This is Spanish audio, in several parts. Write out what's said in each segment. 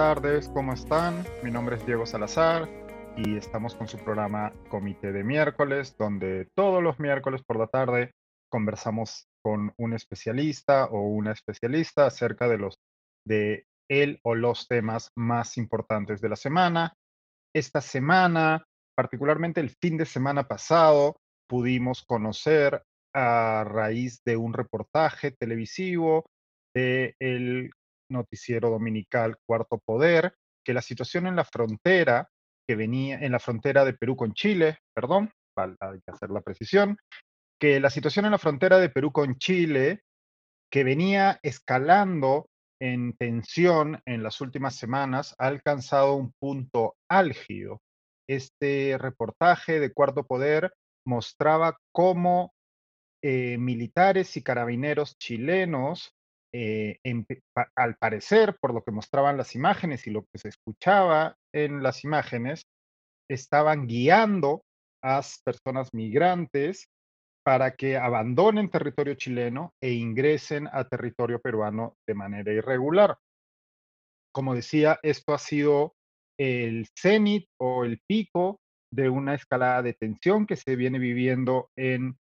tardes, ¿cómo están? Mi nombre es Diego Salazar y estamos con su programa Comité de Miércoles, donde todos los miércoles por la tarde conversamos con un especialista o una especialista acerca de los de él o los temas más importantes de la semana. Esta semana, particularmente el fin de semana pasado, pudimos conocer a raíz de un reportaje televisivo de el noticiero dominical Cuarto Poder, que la situación en la frontera, que venía en la frontera de Perú con Chile, perdón, que hacer la precisión, que la situación en la frontera de Perú con Chile, que venía escalando en tensión en las últimas semanas, ha alcanzado un punto álgido. Este reportaje de Cuarto Poder mostraba cómo eh, militares y carabineros chilenos eh, al parecer, por lo que mostraban las imágenes y lo que se escuchaba en las imágenes, estaban guiando a personas migrantes para que abandonen territorio chileno e ingresen a territorio peruano de manera irregular. Como decía, esto ha sido el cenit o el pico de una escalada de tensión que se viene viviendo en,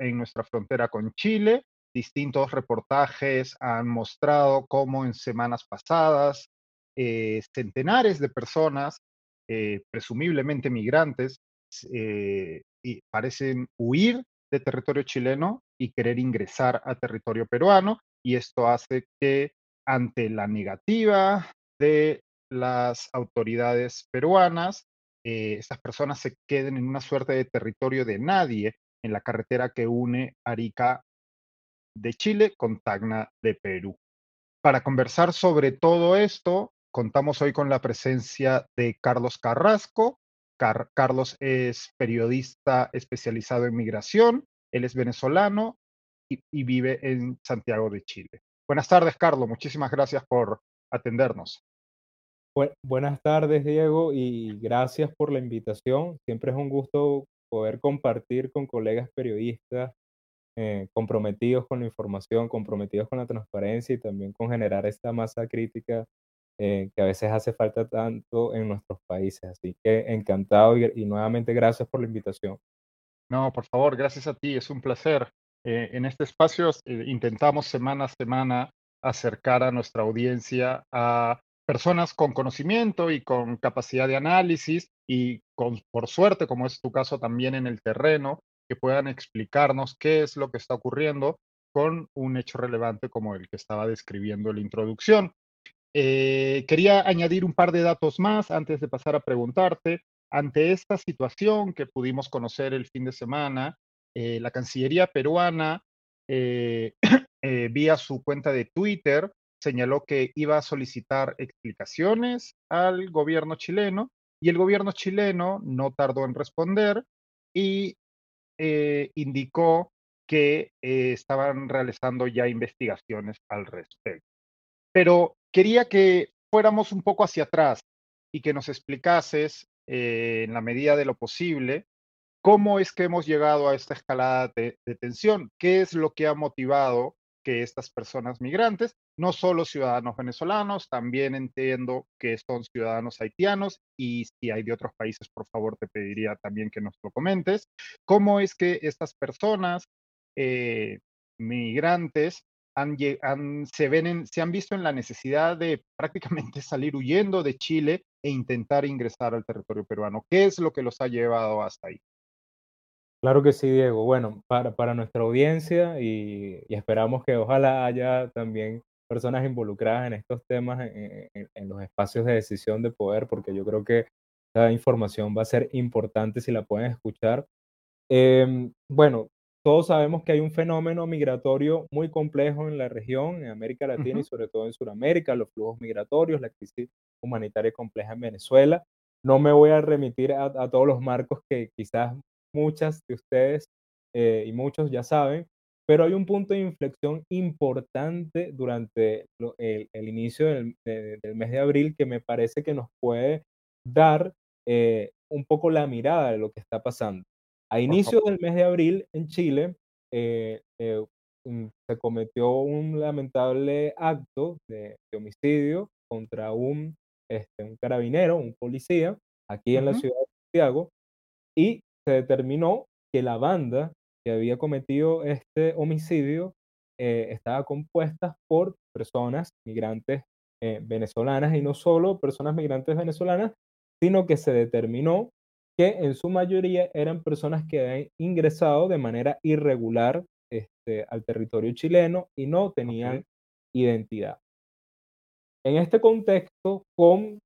nuestra frontera con Chile distintos reportajes han mostrado cómo en semanas pasadas eh, centenares de personas, eh, presumiblemente migrantes, eh, y parecen huir de territorio chileno y querer ingresar a territorio peruano, y esto hace que ante la negativa de las autoridades peruanas, estas personas se queden en una suerte de territorio de nadie en la carretera que une Arica de Chile con Tacna de Perú. Para conversar sobre todo esto, contamos hoy con la presencia de Carlos Carrasco. Carlos es periodista especializado en migración, él es venezolano y, vive en Santiago de Chile. Buenas tardes, Carlos. Muchísimas gracias por atendernos. buenas tardes, Diego, y gracias por la invitación. Siempre es un gusto poder compartir con colegas periodistas eh, comprometidos con la información, comprometidos con la transparencia y también con generar esta masa crítica eh, que a veces hace falta tanto en nuestros países. Así que encantado y, nuevamente gracias por la invitación. No, por favor, gracias a ti, es un placer. Eh, en este espacio intentamos semana a semana acercar a nuestra audiencia a personas con conocimiento y con capacidad de análisis y con, por suerte, como es tu caso también en el terreno, que puedan explicarnos qué es lo que está ocurriendo con un hecho relevante como el que estaba describiendo en la introducción. Eh, quería añadir un par de datos más antes de pasar a preguntarte. Ante esta situación que pudimos conocer el fin de semana, eh, la Cancillería peruana, eh, vía su cuenta de Twitter, señaló que iba a solicitar explicaciones al gobierno chileno y el gobierno chileno no tardó en responder y eh, indicó que eh, estaban realizando ya investigaciones al respecto. Pero quería que fuéramos un poco hacia atrás y que nos explicases, eh, en la medida de lo posible, cómo es que hemos llegado a esta escalada de, de tensión, qué es lo que ha motivado que estas personas migrantes, no solo ciudadanos venezolanos, también entiendo que son ciudadanos haitianos y si hay de otros países, por favor, te pediría también que nos lo comentes. ¿Cómo es que estas personas eh, migrantes se, ven se han visto en la necesidad de prácticamente salir huyendo de Chile e intentar ingresar al territorio peruano? ¿Qué es lo que los ha llevado hasta ahí? Claro que sí, Diego. Bueno, para, para nuestra audiencia y, esperamos que ojalá haya también personas involucradas en estos temas, en, los espacios de decisión de poder, porque yo creo que esta información va a ser importante si la pueden escuchar. Em, bueno, todos sabemos que hay un fenómeno migratorio muy complejo en la región, en América Latina y sobre todo en Sudamérica, los flujos migratorios, la crisis humanitaria compleja en Venezuela. No me voy a remitir a, a todos los marcos que quizás muchas de ustedes eh, y muchos ya saben, pero hay un punto de inflexión importante durante el, inicio del, mes de abril que me parece que nos puede dar eh, un poco la mirada de lo que está pasando. A inicio del mes de abril en Chile eh, se cometió un lamentable acto de, homicidio contra un este, un carabinero, un policía, aquí en la ciudad de Santiago, y se determinó que la banda que había cometido este homicidio eh, estaba compuesta por personas migrantes eh, venezolanas y no solo personas migrantes venezolanas, sino que se determinó que en su mayoría eran personas que habían ingresado de manera irregular este, al territorio chileno y no tenían identidad. En este contexto, con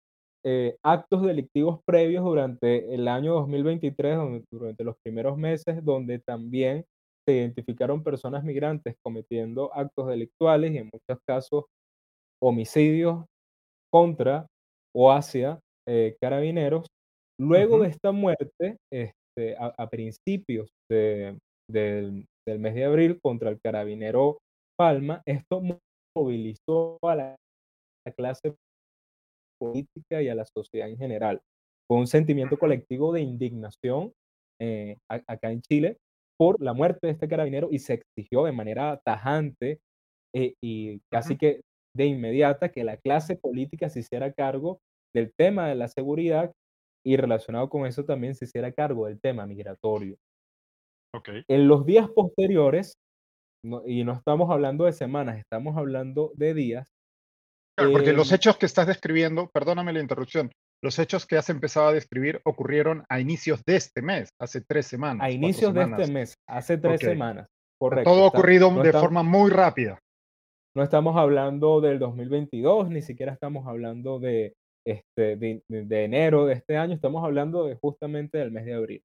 eh, actos delictivos previos durante el año 2023, donde- durante los primeros meses, donde también se identificaron personas migrantes cometiendo actos delictuales y en muchos casos homicidios contra o hacia eh, carabineros. Luego de esta muerte, este, a, a principios de- del, del mes de abril contra el carabinero Palma, esto mo- movilizó a la clase política y a la sociedad en general. Fue un sentimiento colectivo de indignación eh, acá en Chile por la muerte de este carabinero y se exigió de manera tajante eh, y casi que de inmediata que la clase política se hiciera cargo del tema de la seguridad y relacionado con eso también se hiciera cargo del tema migratorio. Ok. En los días posteriores, no- y no estamos hablando de semanas, estamos hablando de días, Claro, porque los em, hechos que estás describiendo, perdóname la interrupción, los hechos que has empezado a describir ocurrieron a inicios de este mes, hace tres a semanas, cuatro inicios de este semanas. mes, hace tres Ok. semanas, correcto, todo ocurrido no de está- forma muy rápida. no estamos hablando del 2022, ni siquiera estamos hablando de, este, de, de- enero de este año, estamos hablando de justamente del mes de abril.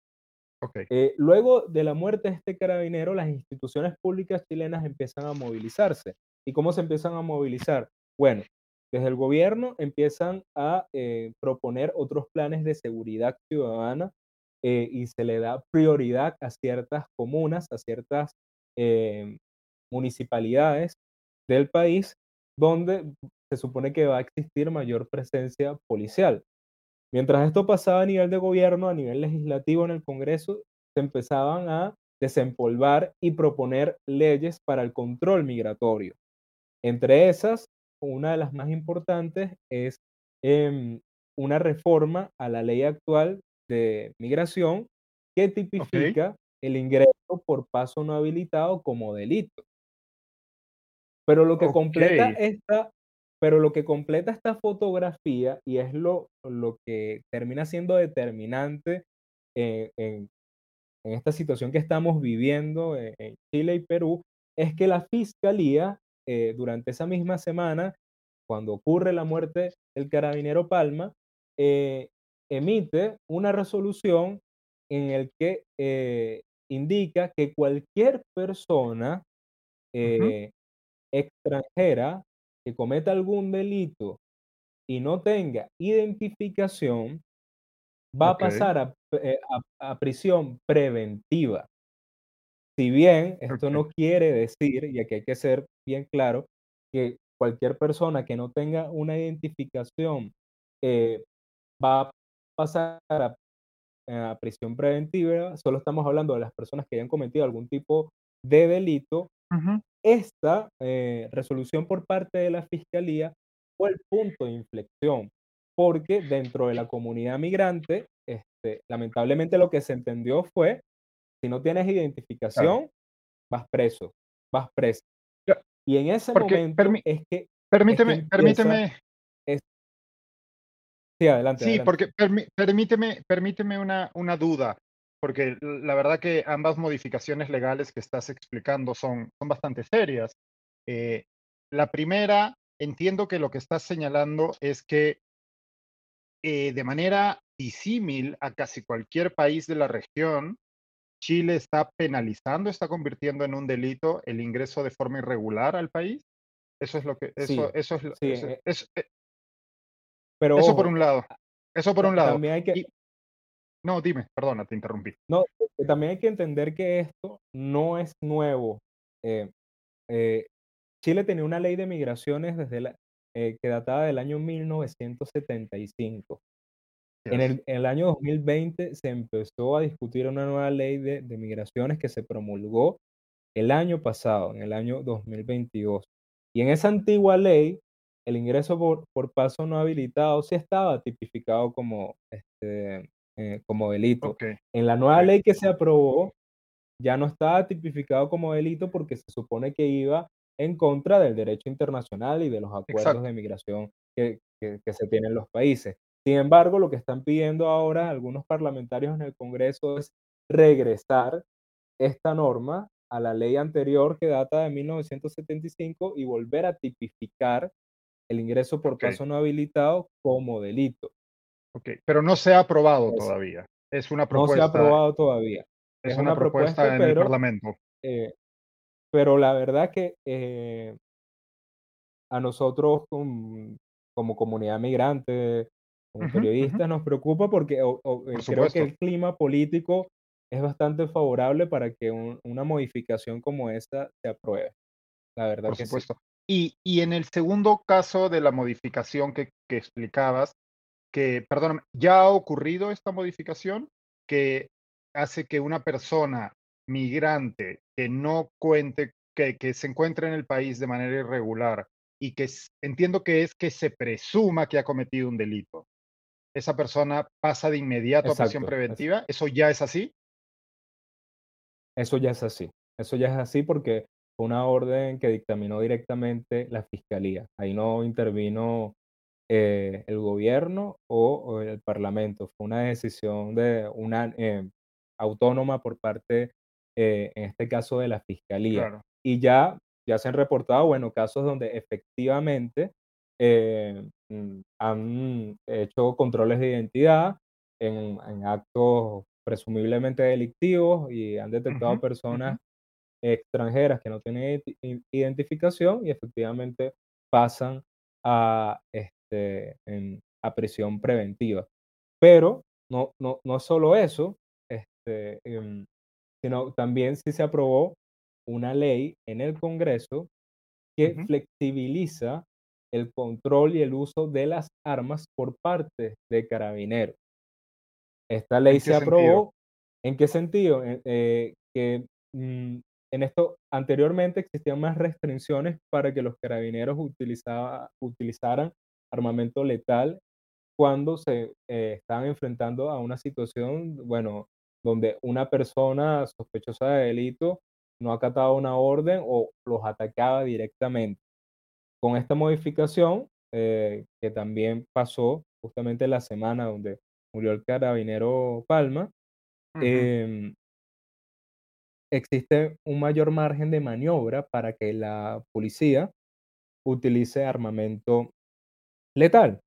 Ok. Eh, luego de la muerte de este carabinero, las instituciones públicas chilenas empiezan a movilizarse. ¿Y cómo se empiezan a movilizar? Bueno, desde el gobierno empiezan a eh, proponer otros planes de seguridad ciudadana eh, y se le da prioridad a ciertas comunas, a ciertas eh, municipalidades del país donde se supone que va a existir mayor presencia policial. Mientras esto pasaba a nivel de gobierno, a nivel legislativo en el Congreso, se empezaban a desempolvar y proponer leyes para el control migratorio. Entre esas, una de las más importantes es em, una reforma a la ley actual de migración que tipifica el ingreso por paso no habilitado como delito. Pero lo que Ok. completa esta pero lo que completa esta fotografía, y es lo lo que termina siendo determinante, eh, en en esta situación que estamos viviendo e en Chile y Perú, es que la fiscalía, eh, durante esa misma semana, cuando ocurre la muerte del carabinero Palma, eh, emite una resolución en el que, eh, indica que cualquier persona, extranjera que cometa algún delito y no tenga identificación, va a pasar a, a- a prisión preventiva. Si bien esto no quiere decir, y aquí hay que ser bien claro, que cualquier persona que no tenga una identificación eh, va a pasar a, a prisión preventiva, solo estamos hablando de las personas que hayan cometido algún tipo de delito esta eh, resolución por parte de la fiscalía fue el punto de inflexión, porque dentro de la comunidad migrante, este, lamentablemente lo que se entendió fue, si no tienes Claro. identificación, vas preso, vas preso. Y en ese momento es que, es que permíteme permíteme es, sí, adelante, sí, adelante. porque permi permíteme permíteme una una duda, porque la verdad que ambas modificaciones legales que estás explicando son son bastante serias. Eh, la primera, entiendo que lo que estás señalando es que, eh, de manera disímil a casi cualquier país de la región, Chile está penalizando, está convirtiendo en un delito el ingreso de forma irregular al país. Eso es lo que eso Sí, eso es lo sí, eso eh, es e pero eso por un eh, lado. Eso por un lado. también hay que, Y no, dime, perdona, te interrumpí. no, también hay que entender que esto no es nuevo. Eh, eh, Chile tenía una ley de migraciones desde la, eh, que databa del año 1975. En el, en el año 2020 se empezó a discutir una nueva ley de, de migraciones que se promulgó el año pasado, en el año 2022. Y en esa antigua ley el ingreso por, por paso no habilitado sí estaba tipificado como, este, eh, como delito. En la nueva ley que se aprobó, ya no estaba tipificado como delito porque se supone que iba en contra del derecho internacional y de los acuerdos de migración que, que, se tienen en los países. Sin embargo, lo que están pidiendo ahora algunos parlamentarios en el Congreso es regresar esta norma a la ley anterior que data de 1975 y volver a tipificar el ingreso por paso no habilitado como delito. Ok, pero no se ha aprobado todavía. Es una propuesta. No se ha aprobado todavía. Es, una, propuesta, en el Parlamento. Eh, pero la verdad que eh, a nosotros como comunidad migrante, como periodistas, nos preocupa porque eh, creo que el clima político es bastante favorable para que una modificación como esta se apruebe. La verdad Por que supuesto. Y, y, en el segundo caso de la modificación que, que explicabas, que, perdóname, ¿ya ha ocurrido esta modificación que hace que una persona migrante que no cuente, que, que se encuentre en el país de manera irregular y que entiendo que es que se presuma que ha cometido un delito, esa persona pasa de inmediato a prisión preventiva? ¿Eso ya es así? Eso ya es así. Eso ya es así porque fue una orden que dictaminó directamente la fiscalía. Ahí no intervino eh, el gobierno o, el parlamento. Fue una decisión de una eh, autónoma por parte, eh, en este caso, de la fiscalía. Y ya, ya se han reportado, bueno, casos donde efectivamente mm, han hecho controles de identidad en, en actos presumiblemente delictivos y han detectado personas extranjeras que no tienen identificación y efectivamente pasan a, este, a prisión preventiva. Pero no, no, no solo eso, este, em, sino también sí se aprobó una ley en el Congreso que flexibiliza el control y el uso de las armas por parte de carabineros. Esta ley se aprobó. ¿En qué sentido? Eh, eh, que mm, en esto anteriormente existían más restricciones para que los carabineros utilizaran armamento letal cuando se eh, estaban enfrentando a una situación, bueno, donde una persona sospechosa de delito no acataba una orden o los atacaba directamente. Con esta modificación, que también pasó justamente la semana donde murió el carabinero Palma, em, existe un mayor margen de maniobra para que la policía utilice armamento letal.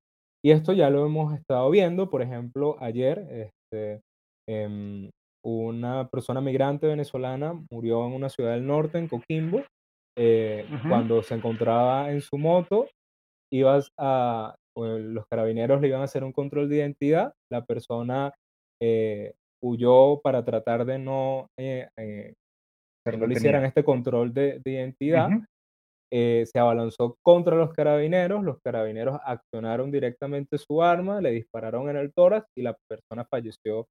Y esto ya lo hemos estado viendo, por ejemplo, ayer este, em, una persona migrante venezolana murió en una ciudad del norte, en Coquimbo, eh, cuando se encontraba en su moto, ibas a, los carabineros le iban a hacer un control de identidad, la persona eh, huyó para tratar de no, eh, eh, que no le hicieran este control de, identidad, se abalanzó contra los carabineros, los carabineros accionaron directamente su arma, le dispararon en el tórax y la persona falleció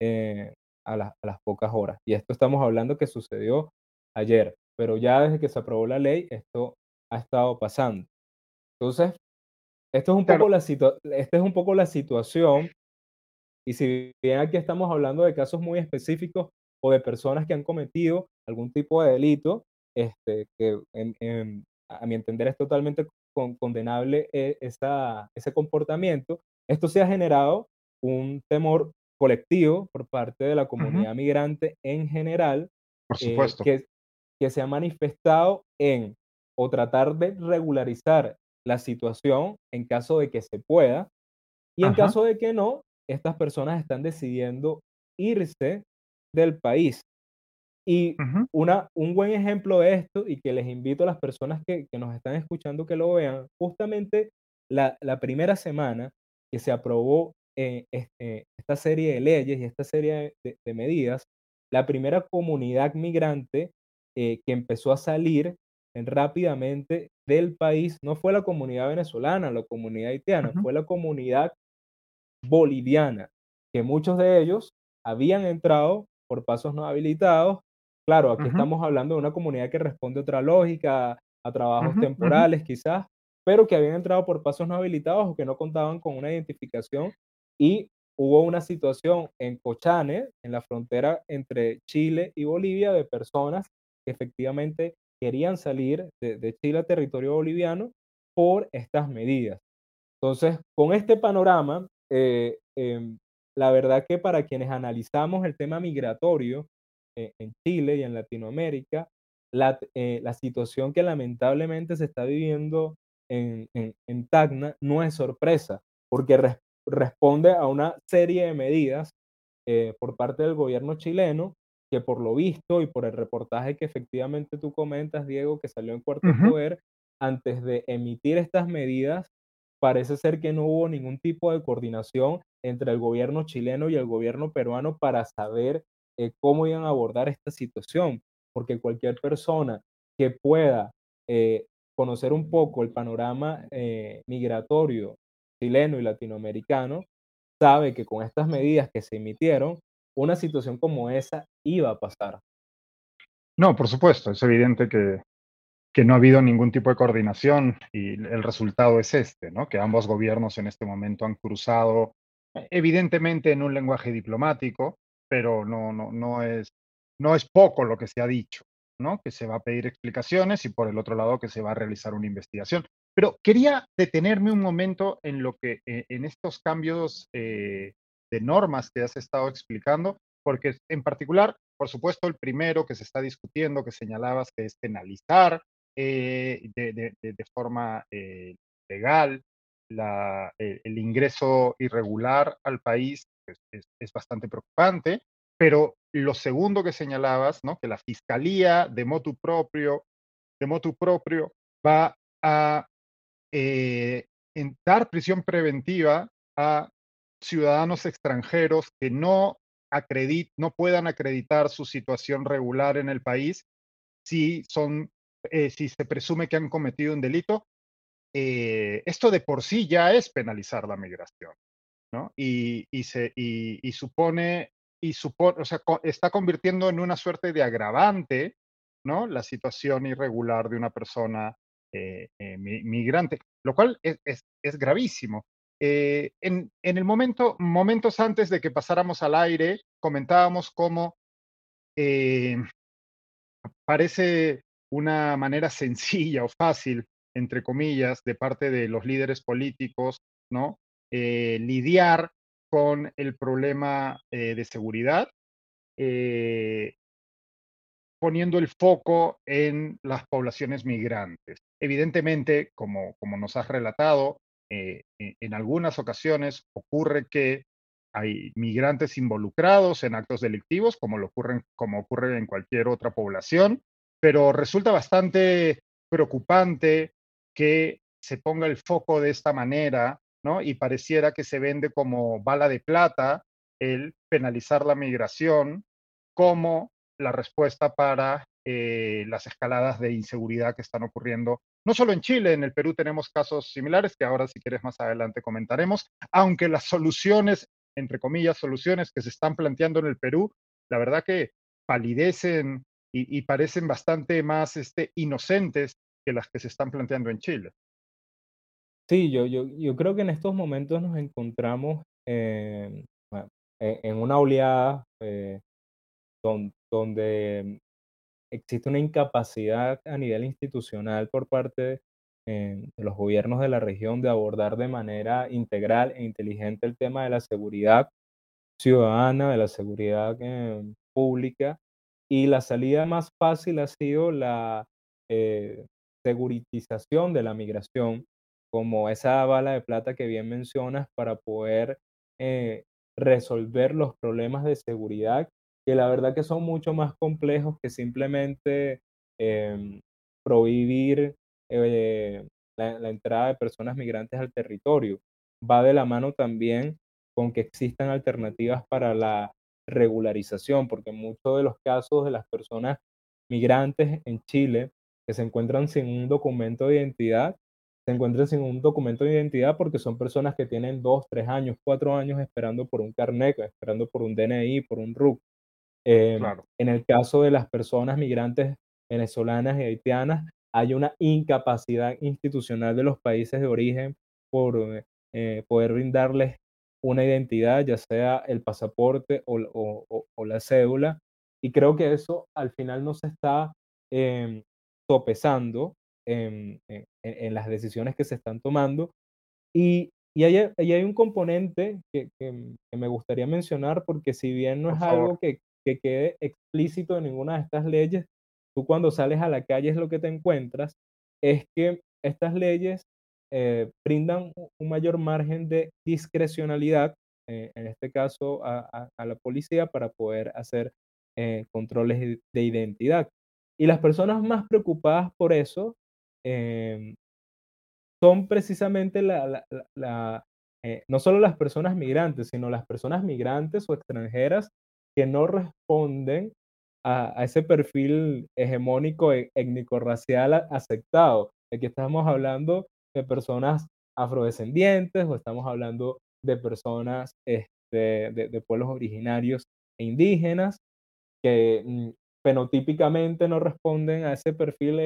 a, a las pocas horas. Y esto estamos hablando que sucedió ayer, pero ya desde que se aprobó la ley, esto ha estado pasando. Entonces, esto es un poco la esta es un poco la situación. Y si bien aquí estamos hablando de casos muy específicos o de personas que han cometido algún tipo de delito, este, que a mi entender es totalmente condenable eh, esa, ese comportamiento, esto se ha generado un temor colectivo por parte de la comunidad migrante en general, por eh, supuesto. que, que se ha manifestado en o tratar de regularizar la situación en caso de que se pueda. Y en caso de que no, estas personas están decidiendo irse del país. Y una, un buen ejemplo de esto, y que les invito a las personas que, que nos están escuchando que lo vean, justamente la, la primera semana que se aprobó eh, este, esta serie de leyes y esta serie de, de medidas, la primera comunidad migrante eh, que empezó a salir rápidamente del país no fue la comunidad venezolana, la comunidad haitiana, fue la comunidad boliviana, que muchos de ellos habían entrado por pasos no habilitados. Claro, aquí estamos hablando de una comunidad que responde a otra lógica, a trabajos temporales quizás, pero que habían entrado por pasos no habilitados o que no contaban con una identificación. Y hubo una situación en Cochane, en la frontera entre Chile y Bolivia, de personas que efectivamente querían salir de, Chile a territorio boliviano por estas medidas. Entonces, con este panorama, eh, em, la verdad que para quienes analizamos el tema migratorio eh, en Chile y en Latinoamérica, la, eh, la, situación que lamentablemente se está viviendo en, en, Tacna no es sorpresa, porque responde a una serie de medidas por parte del gobierno chileno que por lo visto y por el reportaje que efectivamente tú comentas, Diego, que salió en Cuarto Poder, antes de emitir estas medidas, parece ser que no hubo ningún tipo de coordinación entre el gobierno chileno y el gobierno peruano para saber eh, cómo iban a abordar esta situación, porque cualquier persona que pueda eh, conocer un poco el panorama migratorio chileno y latinoamericano, sabe que con estas medidas que se emitieron, una situación como esa iba a pasar. No, por supuesto, es evidente que, que no ha habido ningún tipo de coordinación y el resultado es este, ¿no? Que ambos gobiernos en este momento han cruzado, evidentemente en un lenguaje diplomático, pero no, no, no, es, no es poco lo que se ha dicho, ¿no? Que se va a pedir explicaciones y por el otro lado que se va a realizar una investigación. Pero quería detenerme un momento en lo que, eh, en estos cambios eh, de normas que has estado explicando, porque en particular, por supuesto, el primero que se está discutiendo, que señalabas, que es penalizar eh, de, forma legal el ingreso irregular al país, pues, es, bastante preocupante. Pero lo segundo que señalabas, ¿no? que la fiscalía de motu propio, de motu propio va a eh, en dar prisión preventiva a ciudadanos extranjeros que no, acredit, no puedan acreditar su situación regular en el país si, son, eh, si se presume que han cometido un delito. Eh, esto de por sí ya es penalizar la migración, ¿no? Y, y, se, y, supone, y supone, o sea, está convirtiendo en una suerte de agravante, ¿no? La situación irregular de una persona eh, eh, migrante, lo cual es, es, gravísimo. Eh, en, el momento, momentos antes de que pasáramos al aire, comentábamos cómo parece una manera sencilla o fácil, entre comillas, de parte de los líderes políticos, ¿no? lidiar con el problema de seguridad, poniendo el foco en las poblaciones migrantes. Evidentemente, como, como nos has relatado, eh, en algunas ocasiones ocurre que hay migrantes involucrados en actos delictivos, como, como ocurre en cualquier otra población, pero resulta bastante preocupante que se ponga el foco de esta manera, ¿no? Y pareciera que se vende como bala de plata el penalizar la migración como la respuesta para eh, las escaladas de inseguridad que están ocurriendo, no solo en Chile, en el Perú tenemos casos similares que ahora si quieres más adelante comentaremos, aunque las soluciones, entre comillas, soluciones que se están planteando en el Perú, la verdad que palidecen y, parecen bastante más este, inocentes que las que se están planteando en Chile. Sí, yo, yo, yo creo que en estos momentos nos encontramos en una oleada eh, donde existe una incapacidad a nivel institucional por parte eh, de los gobiernos de la región de abordar de manera integral e inteligente el tema de la seguridad ciudadana, de la seguridad eh, pública. Y la salida más fácil ha sido la eh, de la migración, como esa bala de plata que bien mencionas para poder resolver los problemas de seguridad que la verdad que son mucho más complejos que simplemente em, prohibir eh, la, entrada de personas migrantes al territorio. Va de la mano también con que existan alternativas para la regularización, porque muchos de los casos de las personas migrantes en Chile que se encuentran sin un documento de identidad, se encuentran sin un documento de identidad porque son personas que tienen dos, tres años, cuatro años esperando por un carnet, esperando por un DNI, por un RUC. Em, en el caso de las personas migrantes venezolanas y haitianas, hay una incapacidad institucional de los países de origen por eh, poder brindarles una identidad, ya sea el pasaporte o, la cédula. Y creo que eso al final no se está eh, sopesando en, las decisiones que se están tomando. Y, y ahí, hay, un componente que, me gustaría mencionar, porque si bien no es algo que, que quede explícito en ninguna de estas leyes, tú cuando sales a la calle es lo que te encuentras, es que estas leyes eh, brindan un mayor margen de discrecionalidad, eh, en este caso a, la policía, para poder hacer eh, controles de identidad. Y las personas más preocupadas por eso em, son precisamente la, no solo las personas migrantes, sino las personas migrantes o extranjeras que no responden a, ese perfil hegemónico e, étnico-racial aceptado. Aquí estamos hablando de personas afrodescendientes o estamos hablando de personas este, de, pueblos originarios e indígenas que mm, fenotípicamente no responden a ese perfil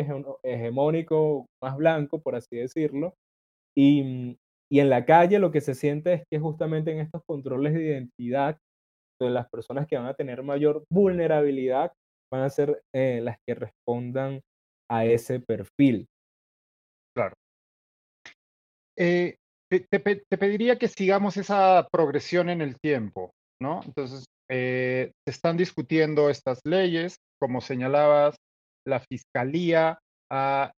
hegemónico más blanco, por así decirlo. Y, mm, y en la calle lo que se siente es que justamente en estos controles de identidad las personas que van a tener mayor vulnerabilidad van a ser eh, las que respondan a ese perfil. Claro. Eh, te, pediría que sigamos esa progresión en el tiempo, ¿no? Entonces, eh, se están discutiendo estas leyes, como señalabas, la Fiscalía ha,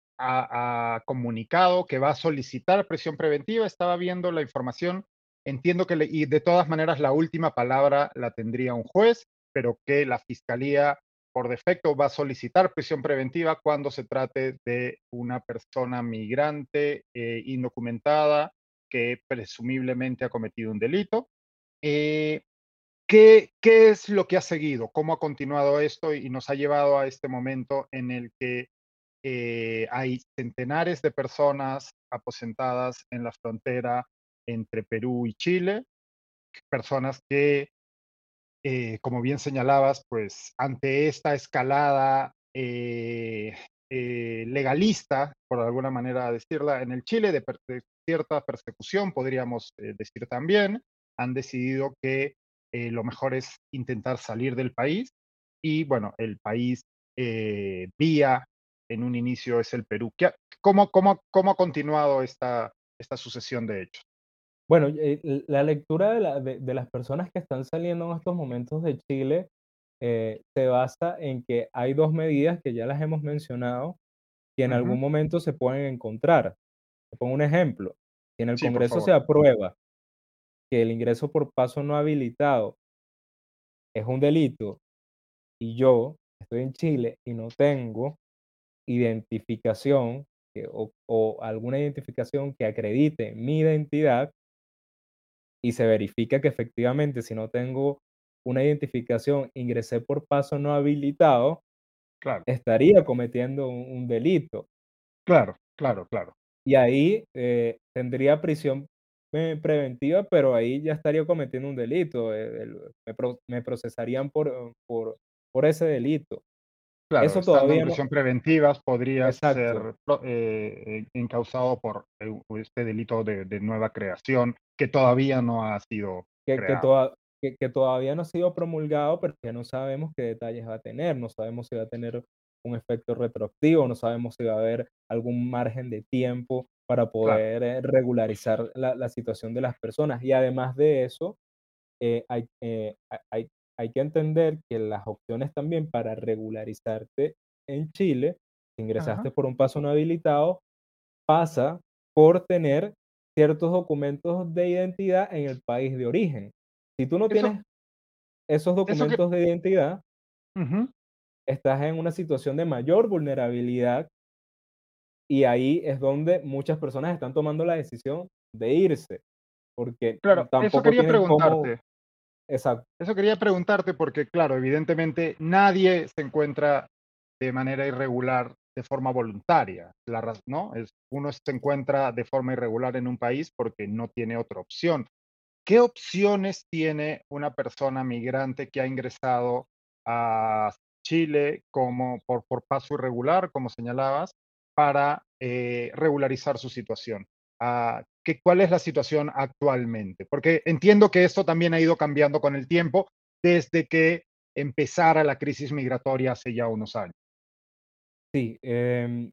comunicado que va a solicitar presión preventiva, estaba viendo la información, entiendo que y de todas maneras la última palabra la tendría un juez, pero que la Fiscalía por defecto va a solicitar prisión preventiva cuando se trate de una persona migrante eh, indocumentada que presumiblemente ha cometido un delito. Eh, ¿qué, ¿qué, es lo que ha seguido? ¿Cómo ha continuado esto y nos ha llevado a este momento en el que eh, hay centenares de personas aposentadas en la frontera entre Perú y Chile? Personas que eh, como bien señalabas, pues ante esta escalada eh, eh, legalista, por alguna manera decirla, en el Chile de, cierta persecución, podríamos decir también, han decidido que lo mejor es intentar salir del país y bueno, el país vía en un inicio es el Perú. ¿Cómo, ha continuado esta sucesión de hechos? Bueno, eh, la lectura de, las personas que están saliendo en estos momentos de Chile eh, se basa en que hay dos medidas que ya las hemos mencionado que en algún momento se pueden encontrar. Te pongo un ejemplo. Si en el Congreso se aprueba que el ingreso por paso no habilitado es un delito y yo estoy en Chile y no tengo identificación o, o, alguna identificación que acredite mi identidad, y se verifica que efectivamente si no tengo una identificación, ingresé por paso no habilitado, claro. estaría cometiendo un, delito. Claro, claro, claro. Y ahí eh, tendría prisión eh, preventiva, pero ahí ya estaría cometiendo un delito. Eh, me, procesarían por, por, por ese delito. Claro, Eso todavía en prisión preventivas podría ser eh, encausado por este delito de, nueva creación que todavía no ha sido que, que, todavía no ha sido promulgado, pero que no sabemos qué detalles va a tener, no sabemos si va a tener un efecto retroactivo, no sabemos si va a haber algún margen de tiempo para poder eh, regularizar la, situación de las personas. Y además de eso, eh, hay, hay, hay que entender que las opciones también para regularizarte en Chile, si ingresaste por un paso no habilitado, pasa por tener ciertos documentos de identidad en el país de origen. Si tú no tienes esos documentos de identidad, estás en una situación de mayor vulnerabilidad y ahí es donde muchas personas están tomando la decisión de irse, porque claro, tampoco eso quería preguntarte. Exacto. Eso quería preguntarte porque, claro, evidentemente nadie se encuentra de manera irregular de forma voluntaria, la, ¿no? Es, uno se encuentra de forma irregular en un país porque no tiene otra opción. ¿Qué opciones tiene una persona migrante que ha ingresado a Chile como por, por paso irregular, como señalabas, para eh, regularizar su situación. ¿qué, ¿Cuál es la situación actualmente? Porque entiendo que esto también ha ido cambiando con el tiempo desde que empezara la crisis migratoria hace ya unos años. Sí, em,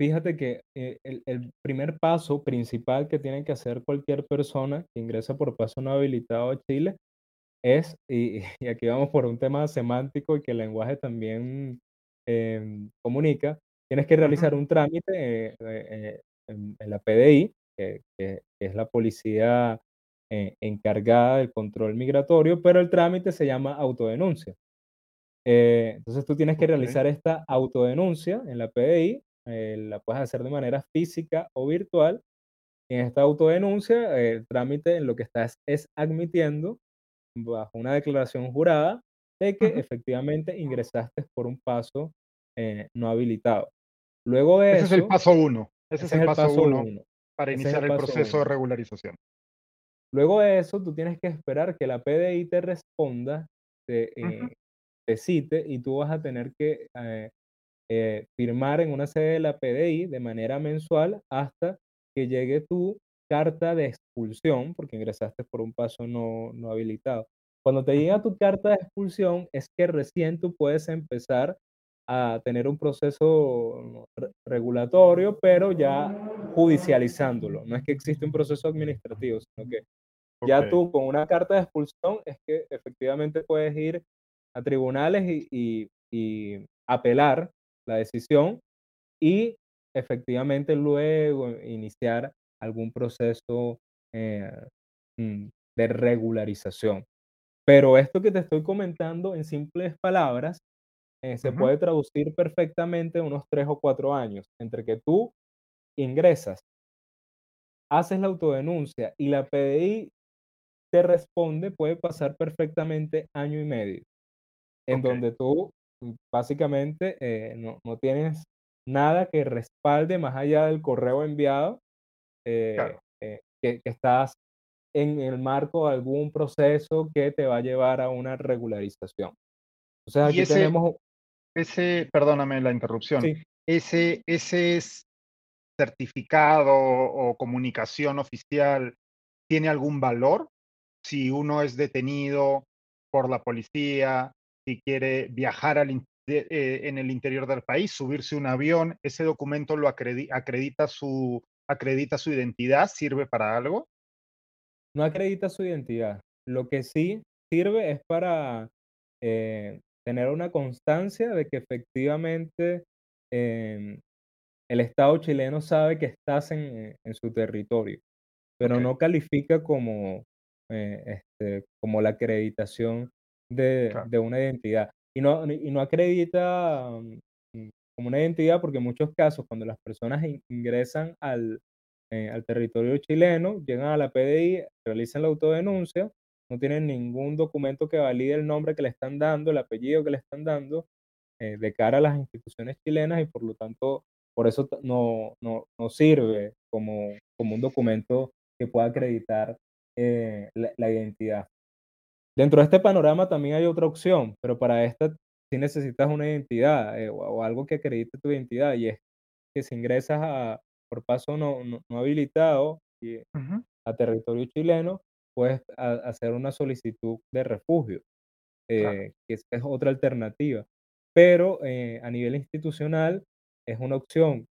fíjate que eh, el, el primer paso principal que tiene que hacer cualquier persona que ingresa por paso no habilitado a Chile es, y, y aquí vamos por un tema semántico y que el lenguaje también em, comunica, tienes que realizar un trámite eh, eh, en, en la PDI, que, que es la policía eh, encargada del control migratorio, pero el trámite se llama autodenuncia. Eh, entonces tú tienes que realizar esta autodenuncia en la PDI, eh, la puedes hacer de manera física o virtual. En esta autodenuncia, el trámite en lo que estás es admitiendo bajo una declaración jurada de que efectivamente ingresaste por un paso eh, no habilitado. Luego de Ese es el eso, paso uno. Ese es ese es el el paso paso uno uno. para el iniciar el paso proceso de uno. regularización. Luego de eso, tú tienes que esperar que la PDI te responda, Ujú, eh, te cite y tú vas a tener que eh, eh, firmar en una sede de la PDI de manera mensual hasta que llegue tu carta de expulsión, porque ingresaste por un paso no, no habilitado. Cuando te llega tu carta de expulsión, es que recién tú puedes empezar a tener un proceso regulatorio, pero ya judicializándolo. No es que existe un proceso administrativo, sino que ya tú con una carta de expulsión es que efectivamente puedes ir a tribunales y, y- y apelar la decisión y efectivamente luego iniciar algún proceso eh, mm, de regularización. Pero esto que te estoy comentando en simples palabras eh, se puede traducir perfectamente en unos tres o cuatro años entre que tú ingresas, haces la autodenuncia y la PDI te responde, puede pasar perfectamente año y medio, en donde tú mm, básicamente eh, no, no tienes nada que respalde más allá del correo enviado, eh, claro. eh, que, que estás en el marco de algún proceso que te va a llevar a una regularización. Entonces aquí ese, tenemos, ese, perdóname la interrupción, sí, ese, ese es- certificado o comunicación oficial tiene algún valor si uno es detenido por la policía, si quiere viajar al in- de- eh, en el interior del país, subirse un avión, ese documento lo acredi- acredita su, acredita su identidad, sirve para algo. no acredita su identidad. Lo que sí sirve es para eh, tener una constancia de que efectivamente em, el Estado chileno sabe que estás en, eh, en su territorio, pero no califica como, este, como la acreditación de, claro. de una identidad. Y no, y no acredita mm, mm, como una identidad porque en muchos casos cuando las personas in- ingresan al, eh, al territorio chileno, llegan a la PDI, realizan la autodenuncia, no tienen ningún documento que valide el nombre que le están dando, el apellido que le están dando, eh, de cara a las instituciones chilenas y por lo tanto, por eso no, no, no sirve como, como un documento que pueda acreditar eh, la, la identidad. Dentro de este panorama también hay otra opción, pero para esta sí necesitas una identidad eh, o, o algo que acredite tu identidad y es que si ingresas a, por paso no, no, no habilitado y Ujú, a territorio chileno, puedes a- hacer una solicitud de refugio claro. eh, que es, es otra alternativa. Pero eh, a nivel institucional es una opción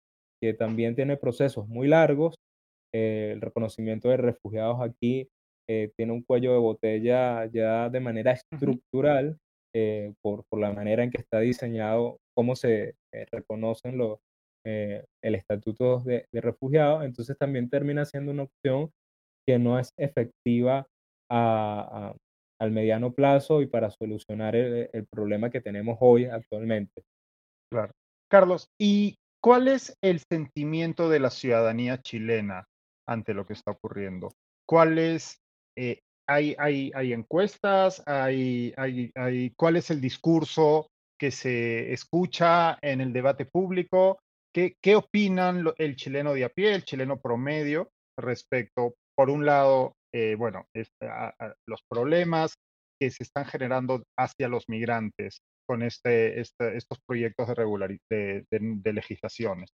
que también tiene procesos muy largos. eh, el reconocimiento de refugiados aquí eh, tiene un cuello de botella ya de manera estructural eh, por, por la manera en que está diseñado, cómo se eh, reconocen los, eh, el estatuto de, de refugiado. Entonces también termina siendo una opción que no es efectiva a, a- al mediano plazo y para solucionar el, el problema que tenemos hoy actualmente. claro. Carlos, ¿y cuál es el sentimiento de la ciudadanía chilena ante lo que está ocurriendo? ¿Cuál es, eh, hay, hay, hay encuestas? Hay, hay, hay, ¿Cuál es el discurso que se escucha en el debate público? ¿Qué, qué opinan lo- el chileno de a pie, el chileno promedio respecto, por un lado, eh, bueno, a- a los problemas que se están generando hacia los migrantes? con este, este, estos proyectos de, regulari- de, de, de legislaciones.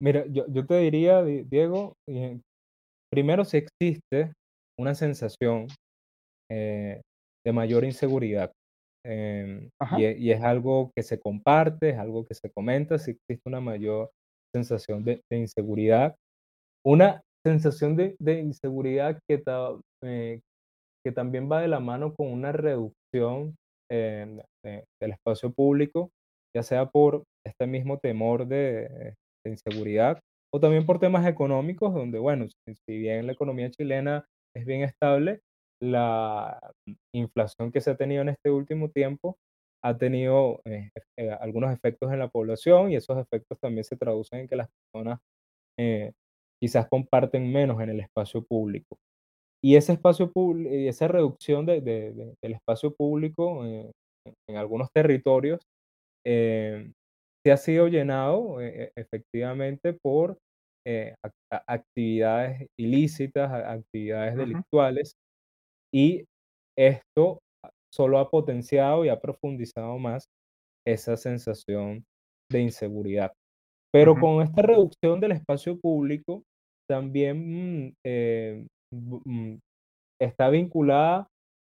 Mira, yo, yo te diría, Di- Diego, eh, primero si existe una sensación eh, de mayor inseguridad. em, y, e- y es algo que se comparte, es algo que se comenta, si existe una mayor sensación de, de inseguridad. Una sensación de, de inseguridad que, ta- eh, que también va de la mano con una reducción em, de- del espacio público, ya sea por este mismo temor de, de inseguridad o también por temas económicos, donde, bueno, si, si bien la economía chilena es bien estable, la inflación que se ha tenido en este último tiempo ha tenido eh, eh, algunos efectos en la población y esos efectos también se traducen en que las personas eh, quizás comparten menos en el espacio público. Y ese espacio esa reducción de, de- de- del espacio público eh, en algunos territorios eh, se ha sido llenado eh, e- efectivamente por eh, actividades ilícitas, actividades delictuales, y esto solo ha potenciado y ha profundizado más esa sensación de inseguridad. Pero con esta reducción del espacio público, también mm, eh, mm, está vinculada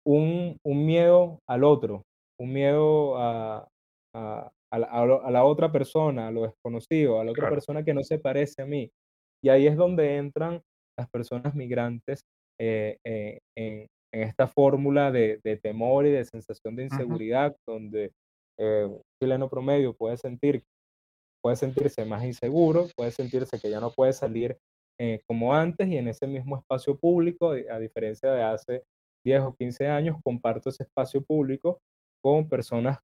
un, un miedo al otro, un miedo a, a, a la, a otra persona, a lo desconocido, a la otra claro. persona que no se parece a mí. Y ahí es donde entran las personas migrantes eh, eh, en, en esta fórmula de, de temor y de sensación de inseguridad, donde eh, un chileno promedio puede sentir puede sentirse más inseguro, puede sentirse que ya no puede salir eh, como antes y en ese mismo espacio público, a diferencia de hace 10 o 15 años, comparto ese espacio público con personas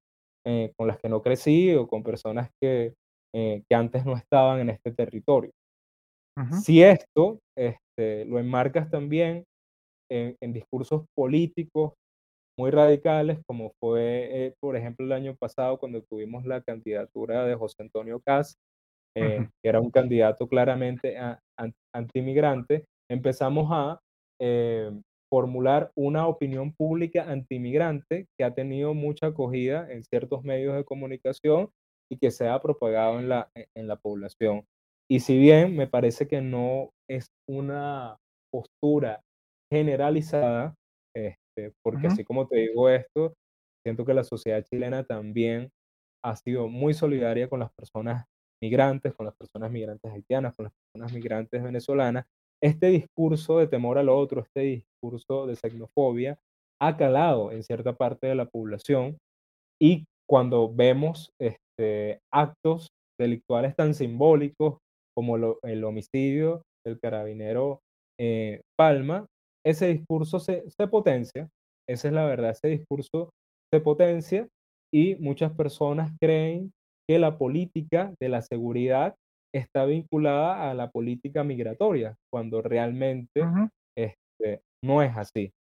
eh, con las que no crecí o con personas que, eh, que antes no estaban en este territorio. Si esto este, lo enmarcas también en, en discursos políticos muy radicales, como fue, eh, por ejemplo, el año pasado cuando tuvimos la candidatura de José Antonio eh, que era un candidato claramente antimigrante, empezamos a eh, formular una opinión pública antimigrante que ha tenido mucha acogida en ciertos medios de comunicación y que se ha propagado en la, en en la población. Y si bien me parece que no es una postura generalizada, este, porque ujú, así como te digo esto, siento que la sociedad chilena también ha sido muy solidaria con las personas migrantes, con las personas migrantes haitianas, con las personas migrantes venezolanas. Este discurso de temor al otro, este discurso de xenofobia, ha calado en cierta parte de la población y cuando vemos este, actos delictuales tan simbólicos como el homicidio del carabinero eh, Palma, ese discurso se, se potencia, esa es la verdad, ese discurso se potencia y muchas personas creen que la política de la seguridad está vinculada a la política migratoria, cuando realmente este, no es así.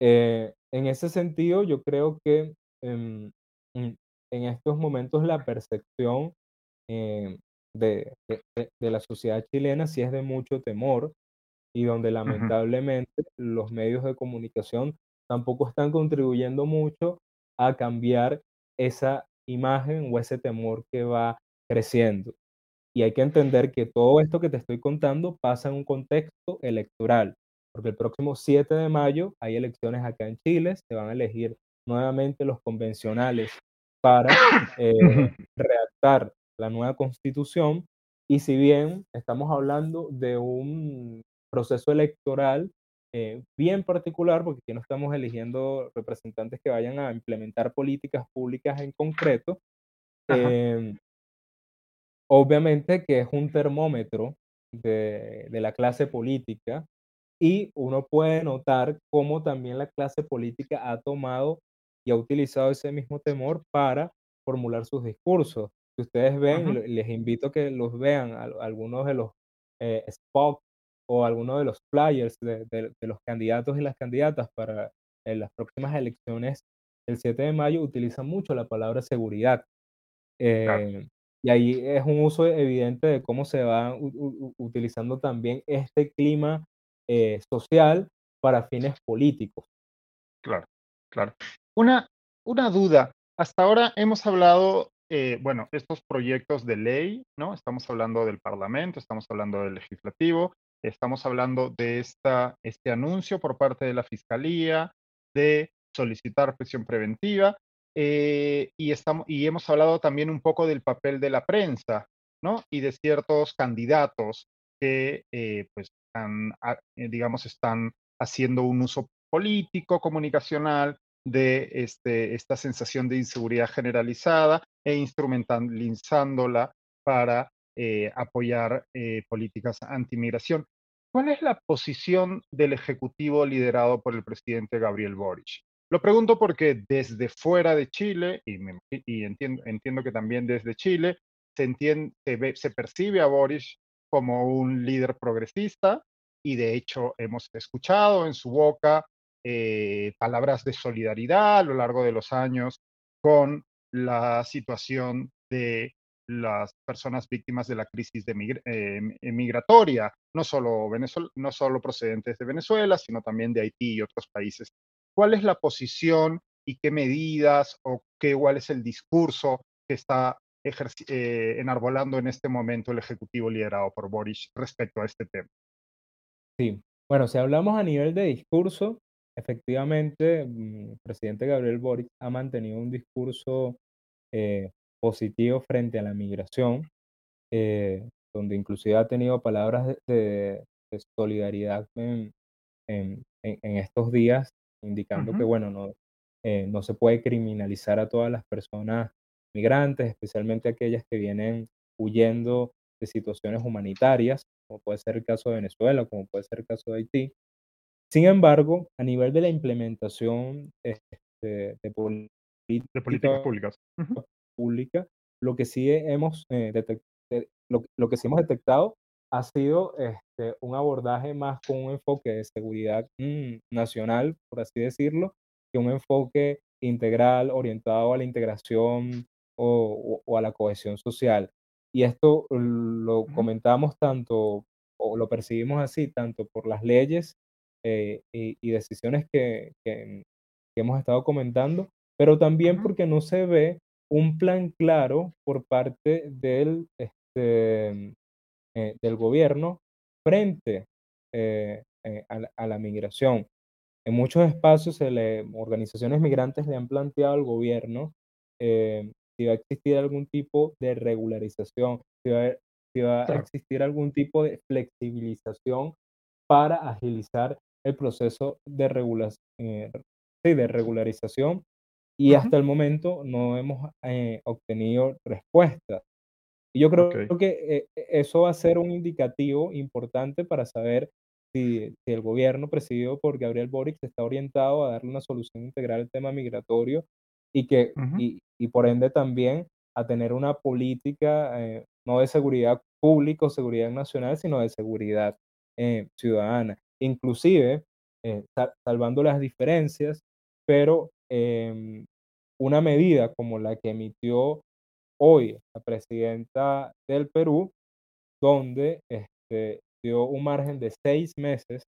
Eh, en ese sentido, yo creo que em, en, estos momentos la percepción eh, de, de- la sociedad chilena sí es de mucho temor y donde lamentablemente los medios de comunicación tampoco están contribuyendo mucho a cambiar esa imagen o ese temor que va creciendo. Y hay que entender que todo esto que te estoy contando pasa en un contexto electoral, porque el próximo 7 de mayo hay elecciones acá en Chile, se van a elegir nuevamente los convencionales para eh, redactar la nueva constitución. Y si bien estamos hablando de un proceso electoral eh, bien particular, porque aquí no estamos eligiendo representantes que vayan a implementar políticas públicas en concreto, em, Obviamente que es un termómetro de, de la clase política y uno puede notar cómo también la clase política ha tomado y ha utilizado ese mismo temor para formular sus discursos. Si ustedes ven, les invito a que los vean, al- algunos de los eh, spots o algunos de los flyers de, de- de los candidatos y las candidatas para eh, las próximas elecciones el 7 de mayo utilizan mucho la palabra seguridad. claro, Eh, y ahí es un uso evidente de cómo se va utilizando también este clima, eh, social para fines políticos. claro, claro. Una, una duda. Hasta ahora hemos hablado eh, bueno, estos proyectos de ley, ¿no? Estamos hablando del Parlamento, estamos hablando del Legislativo, estamos hablando de esta, este anuncio por parte de la Fiscalía de solicitar prisión preventiva eh, y, estamos, y hemos hablado también un poco del papel de la prensa, ¿no? Y de ciertos candidatos que, eh, pues, digamos, están haciendo un uso político, comunicacional de este, esta sensación de inseguridad generalizada e instrumentalizándola para eh, apoyar eh, políticas antimigración. ¿Cuál es la posición del Ejecutivo liderado por el presidente Gabriel Boric? Lo pregunto porque desde fuera de Chile, y, entiendo, que también desde Chile, se, percibe a Boric como un líder progresista y de hecho hemos escuchado en su boca eh, palabras de solidaridad a lo largo de los años con la situación de las personas víctimas de la crisis de eh, migratoria, no solo, no solo procedentes de Venezuela, sino también de Haití y otros países. ¿Cuál es la posición y qué medidas o qué, cuál es el discurso que está eh, enarbolando en este momento el Ejecutivo liderado por Boris respecto a este tema? Sí, bueno, si hablamos a nivel de discurso, efectivamente, mm, el presidente Gabriel Boric ha mantenido un discurso eh, positivo frente a la migración, eh, donde inclusive ha tenido palabras de, solidaridad en, estos días, indicando que, bueno, no, eh, no se puede criminalizar a todas las personas migrantes, especialmente aquellas que vienen huyendo de situaciones humanitarias, como puede ser el caso de Venezuela, como puede ser el caso de Haití. Sin embargo, a nivel de la implementación este, de, políticas públicas. pública, lo que sí hemos eh, eh, lo, que sí hemos detectado ha sido este, un abordaje más con un enfoque de seguridad mm, nacional, por así decirlo, que un enfoque integral orientado a la integración o, a la cohesión social. Y esto lo comentamos tanto, o lo percibimos así, tanto por las leyes eh, y, decisiones que, hemos estado comentando, pero también porque no se ve un plan claro por parte del, este, eh, del gobierno frente eh, a, la, migración. En muchos espacios, organizaciones migrantes le han planteado al gobierno si va a existir algún tipo de regularización, si va a existir algún tipo de flexibilización para agilizar el proceso de, regulación, eh, de regularización y hasta el momento no hemos eh, obtenido respuestas. Y yo creo, que eh, eso va a ser un indicativo importante para saber si, el gobierno presidido por Gabriel Boric está orientado a darle una solución integral al tema migratorio y, que, y, por ende también a tener una política no de seguridad pública o seguridad nacional, sino de seguridad ciudadana. Inclusive eh, salvando las diferencias, pero em, una medida como la que emitió hoy la presidenta del Perú, donde este, dio un margen de seis meses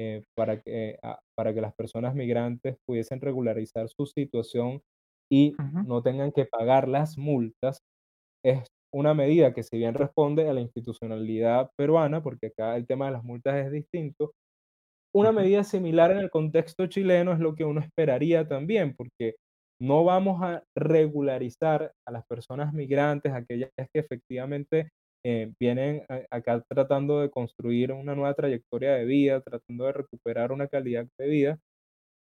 eh, para, que, ah, para que las personas migrantes pudiesen regularizar su situación y no tengan que pagar las multas, es una medida que si bien responde a la institucionalidad peruana, porque acá el tema de las multas es distinto, una medida similar en el contexto chileno es lo que uno esperaría también, porque no vamos a regularizar a las personas migrantes, aquellas que efectivamente eh, vienen acá tratando de construir una nueva trayectoria de vida, tratando de recuperar una calidad de vida,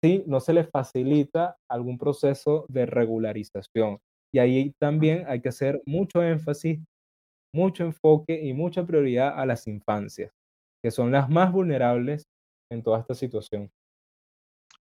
si no se les facilita algún proceso de regularización. Y ahí también hay que hacer mucho énfasis, mucho enfoque y mucha prioridad a las infancias, que son las más vulnerables en toda esta situación.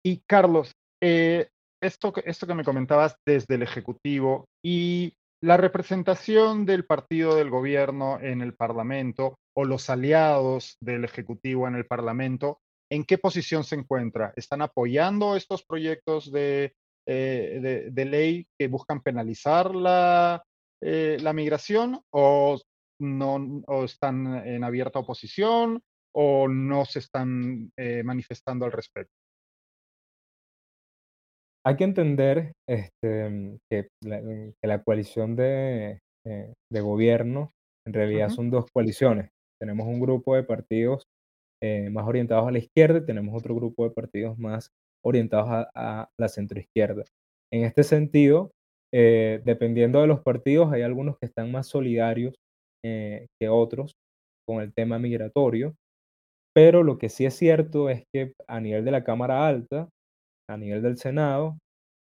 Y Carlos, eh, esto, esto que me comentabas desde el Ejecutivo y la representación del partido del gobierno en el Parlamento o los aliados del Ejecutivo en el Parlamento, ¿en qué posición se encuentra? ¿Están apoyando estos proyectos de, eh, ley que buscan penalizar la, eh, la migración o, no, o están en abierta oposición o no se están eh, manifestando al respecto? Hay que entender este, que, la, que la coalición de, eh, de gobierno en realidad Ujú, son dos coaliciones. Tenemos un grupo de partidos eh, más orientados a la izquierda y tenemos otro grupo de partidos más orientados a, a la centroizquierda. En este sentido, eh, dependiendo de los partidos, hay algunos que están más solidarios eh, que otros con el tema migratorio, pero lo que sí es cierto es que a nivel de la Cámara Alta, a nivel del Senado,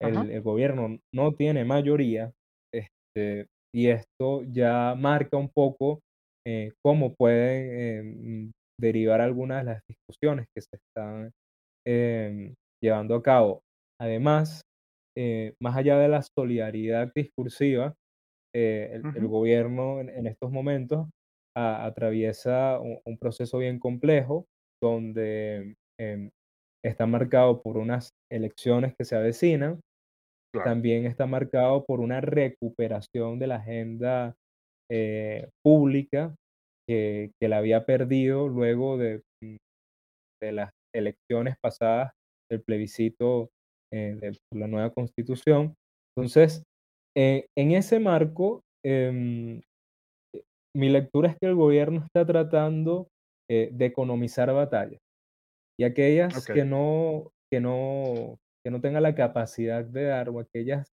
el, el gobierno no tiene mayoría, este, y esto ya marca un poco eh, cómo pueden eh, mm, derivar algunas de las discusiones que se están em, llevando a cabo. Además, eh, más allá de la solidaridad discursiva, el, gobierno en, en estos momentos a- atraviesa un, un proceso bien complejo donde em, está marcado por unas elecciones que se avecinan, claro, también está marcado por una recuperación de la agenda eh, pública que, que la había perdido luego de, mm, de las elecciones pasadas del plebiscito eh, de la nueva constitución. Entonces, eh, en ese marco, em, mi lectura es que el gobierno está tratando de economizar batallas y aquellas ok, que no, que no, que no tengan la capacidad de dar o aquellas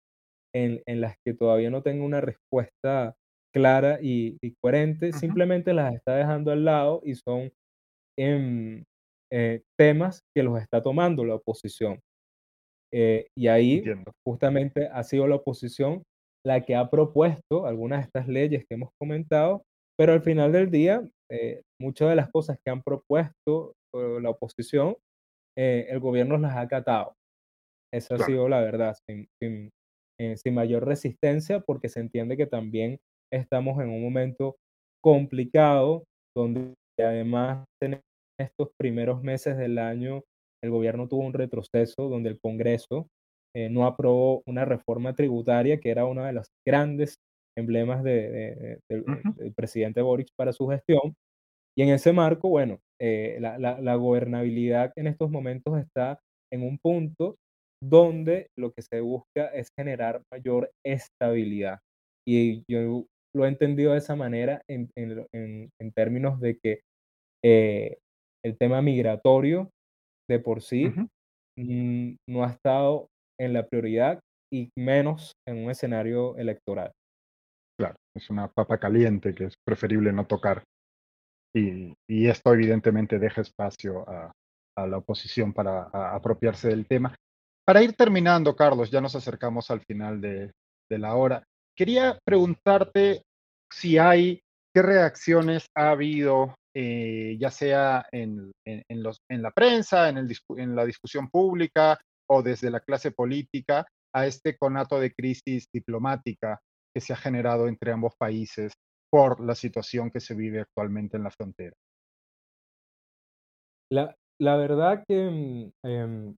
en, en las que todavía no tenga una respuesta clara y, y coherente, simplemente las está dejando al lado y son em, eh, temas que los está tomando la oposición. Eh, y ahí entiendo, justamente ha sido la oposición la que ha propuesto algunas de estas leyes que hemos comentado, pero al final del día, eh, muchas de las cosas que han propuesto la oposición, eh, el gobierno las ha acatado. Esa ha claro, sido la verdad, sin, sin, eh, sin mayor resistencia, porque se entiende que también estamos en un momento complicado, donde además en estos primeros meses del año el gobierno tuvo un retroceso, donde el Congreso eh, no aprobó una reforma tributaria, que era uno de los grandes emblemas de- de- de- del, ujú, del presidente Boric para su gestión. Y en ese marco, bueno, eh, la, la- la gobernabilidad en estos momentos está en un punto donde lo que se busca es generar mayor estabilidad. Y yo lo he entendido de esa manera en, en en- términos de que eh, el tema migratorio de por sí ujú, mm, no ha estado en la prioridad y menos en un escenario electoral. claro, es una papa caliente que es preferible no tocar. Y, esto evidentemente deja espacio a, la oposición para apropiarse del tema. Para ir terminando, Carlos, ya nos acercamos al final de, la hora. Quería preguntarte si hay, qué reacciones ha habido, eh, ya sea en, los, en la prensa, en, el en la discusión pública o desde la clase política, a este conato de crisis diplomática que se ha generado entre ambos países por la situación que se vive actualmente en la frontera. La, la verdad que em,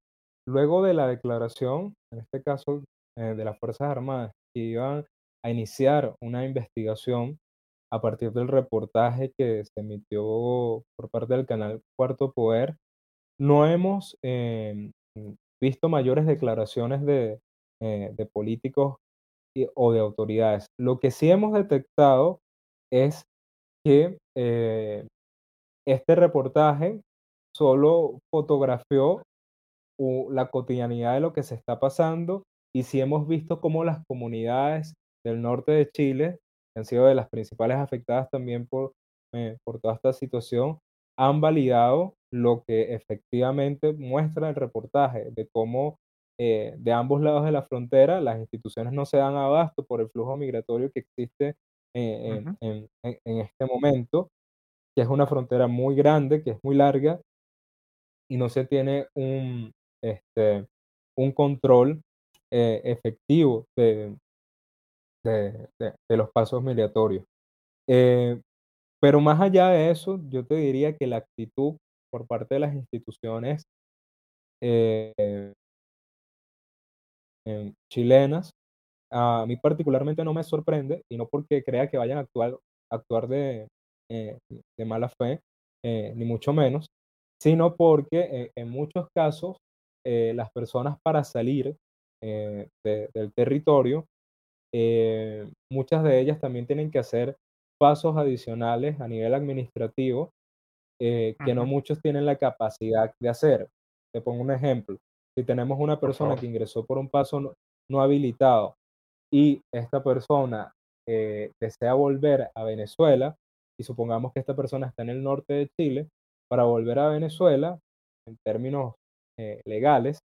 luego de la declaración, en este caso eh, de las Fuerzas Armadas, que iban a iniciar una investigación a partir del reportaje que se emitió por parte del canal Cuarto Poder, no hemos em, mm, visto mayores declaraciones de, eh, de políticos y- o de autoridades. Lo que sí hemos detectado es que eh, este reportaje solo fotografió la cotidianidad de lo que se está pasando y sí hemos visto cómo las comunidades del norte de Chile, que han sido de las principales afectadas también por, eh, por toda esta situación, han validado lo que efectivamente muestra el reportaje de cómo eh, de ambos lados de la frontera las instituciones no se dan abasto por el flujo migratorio que existe eh, Ujú, en en- en- en este momento que es una frontera muy grande, que es muy larga y no se tiene un, este, un control eh, efectivo de, de- de- de los pasos migratorios. Eh, pero más allá de eso, yo te diría que la actitud por parte de las instituciones eh, em, chilenas A mí particularmente no me sorprende, y no porque crea que vayan a actuar, actuar de, eh, de mala fe, eh, ni mucho menos, sino porque eh, en muchos casos las personas para salir del territorio, muchas de ellas también tienen que hacer pasos adicionales a nivel administrativo que no muchos tienen la capacidad de hacer. Te pongo un ejemplo. Si tenemos una persona que ingresó por un paso no, habilitado y esta persona desea volver a Venezuela, y supongamos que esta persona está en el norte de Chile, para volver a Venezuela, en términos eh, legales,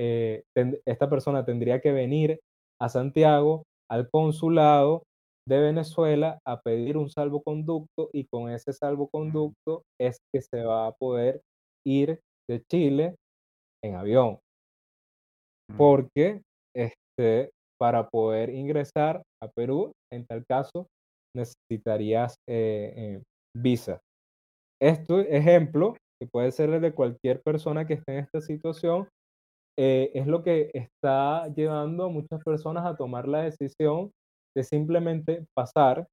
eh, esta persona tendría que venir a Santiago, al consulado de Venezuela, a pedir un salvoconducto y con ese salvoconducto es que se va a poder ir de Chile en avión. Mm. Porque este, para poder ingresar a Perú, en tal caso, necesitarías eh, visa. Esto, ejemplo, que puede ser el de cualquier persona que esté en esta situación, eh, es lo que está llevando a muchas personas a tomar la decisión de simplemente pasar,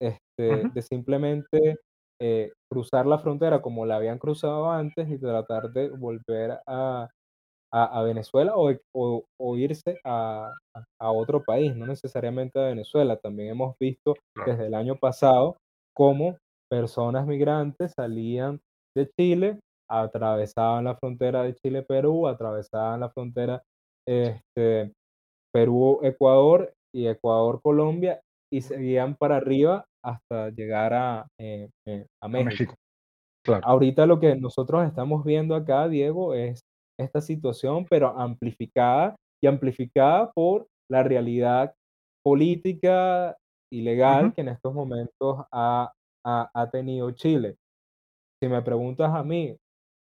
este, de simplemente eh, cruzar la frontera como la habían cruzado antes y tratar de volver a, a, Venezuela o, o, irse a, a, otro país, no necesariamente a Venezuela. También hemos visto desde el año pasado cómo personas migrantes salían de Chile, atravesaban la frontera de Chile-Perú, atravesaban la frontera este, Perú-Ecuador y Ecuador-Colombia y seguían para arriba hasta llegar a, eh, eh, a México. Claro. Ahorita lo que nosotros estamos viendo acá, Diego, es esta situación, pero amplificada y amplificada por la realidad política y legal que en estos momentos ha, ha, tenido Chile. Si me preguntas a mí,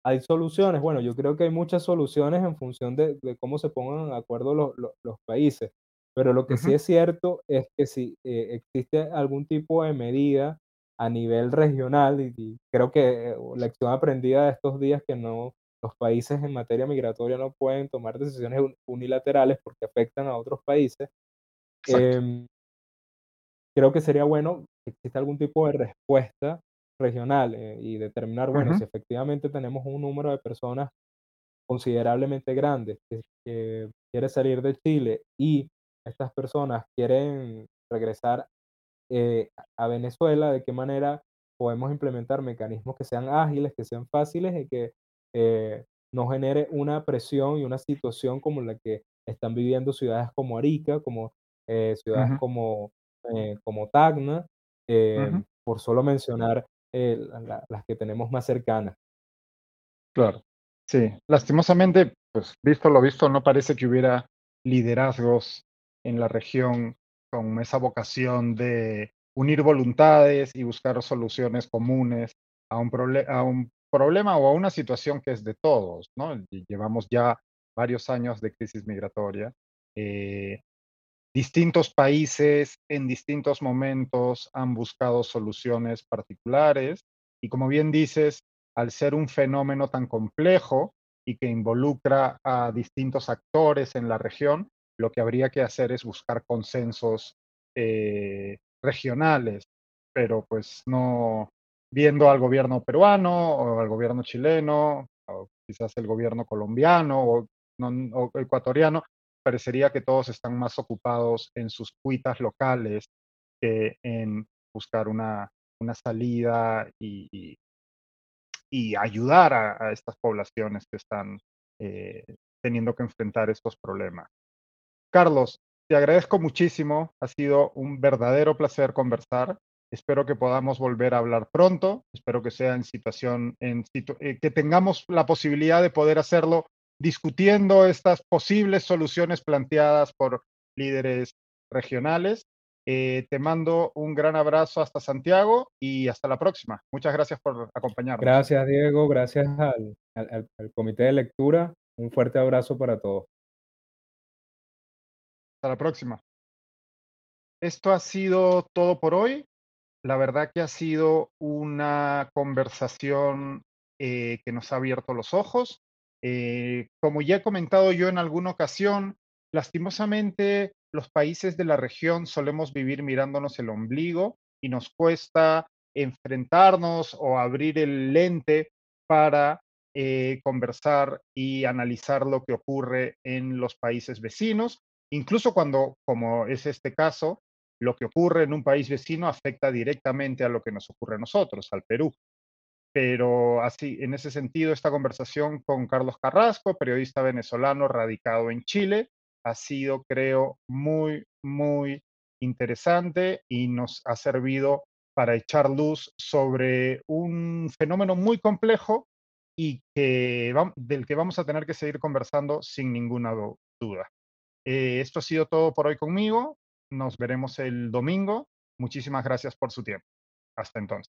¿hay soluciones? Bueno, yo creo que hay muchas soluciones en función de, cómo se pongan de acuerdo los, los, países, pero lo que sí es cierto es que si eh, existe algún tipo de medida a nivel regional, y, creo que la eh, lección aprendida de estos días que no, los países en materia migratoria no pueden tomar decisiones unilaterales porque afectan a otros países. Em, creo que sería bueno que exista algún tipo de respuesta regional eh, y determinar, bueno, si efectivamente tenemos un número de personas considerablemente grande que, que quiere salir de Chile y estas personas quieren regresar eh, a Venezuela, de qué manera podemos implementar mecanismos que sean ágiles, que sean fáciles y que eh, no genere una presión y una situación como la que están viviendo ciudades como Arica, como eh, ciudades como, eh, como Tacna, por solo mencionar las que tenemos más cercanas. Claro, sí. Lastimosamente, pues visto lo visto, no parece que hubiera liderazgos en la región con esa vocación de unir voluntades y buscar soluciones comunes a un, a un problema o a una situación que es de todos, ¿no? Llevamos ya varios años de crisis migratoria. Eh, distintos países en distintos momentos han buscado soluciones particulares y como bien dices, al ser un fenómeno tan complejo y que involucra a distintos actores en la región, lo que habría que hacer es buscar consensos eh, regionales, pero pues no, viendo al gobierno peruano o al gobierno chileno o quizás el gobierno colombiano o, ecuatoriano, parecería que todos están más ocupados en sus cuitas locales que en buscar una, una salida y, y, ayudar a, estas poblaciones que están eh, teniendo que enfrentar estos problemas. Carlos, te agradezco muchísimo, ha sido un verdadero placer conversar. Espero que podamos volver a hablar pronto. Espero que sea en situación, en eh, que tengamos la posibilidad de poder hacerlo discutiendo estas posibles soluciones planteadas por líderes regionales. Eh, te mando un gran abrazo hasta Santiago y hasta la próxima. Muchas gracias por acompañarnos. Gracias, Diego. Gracias al, al comité de lectura. Un fuerte abrazo para todos. Hasta la próxima. Esto ha sido todo por hoy. La verdad que ha sido una conversación eh, que nos ha abierto los ojos. Eh, como ya he comentado yo en alguna ocasión, lastimosamente los países de la región solemos vivir mirándonos el ombligo y nos cuesta enfrentarnos o abrir el lente para eh, conversar y analizar lo que ocurre en los países vecinos, incluso cuando, como es este caso, lo que ocurre en un país vecino afecta directamente a lo que nos ocurre a nosotros, al Perú. Pero así, en ese sentido, esta conversación con Carlos Carrasco, periodista venezolano radicado en Chile, ha sido, creo, muy, muy interesante y nos ha servido para echar luz sobre un fenómeno muy complejo y que, del que vamos a tener que seguir conversando sin ninguna duda. Eh, esto ha sido todo por hoy conmigo. Nos veremos el domingo. Muchísimas gracias por su tiempo. Hasta entonces.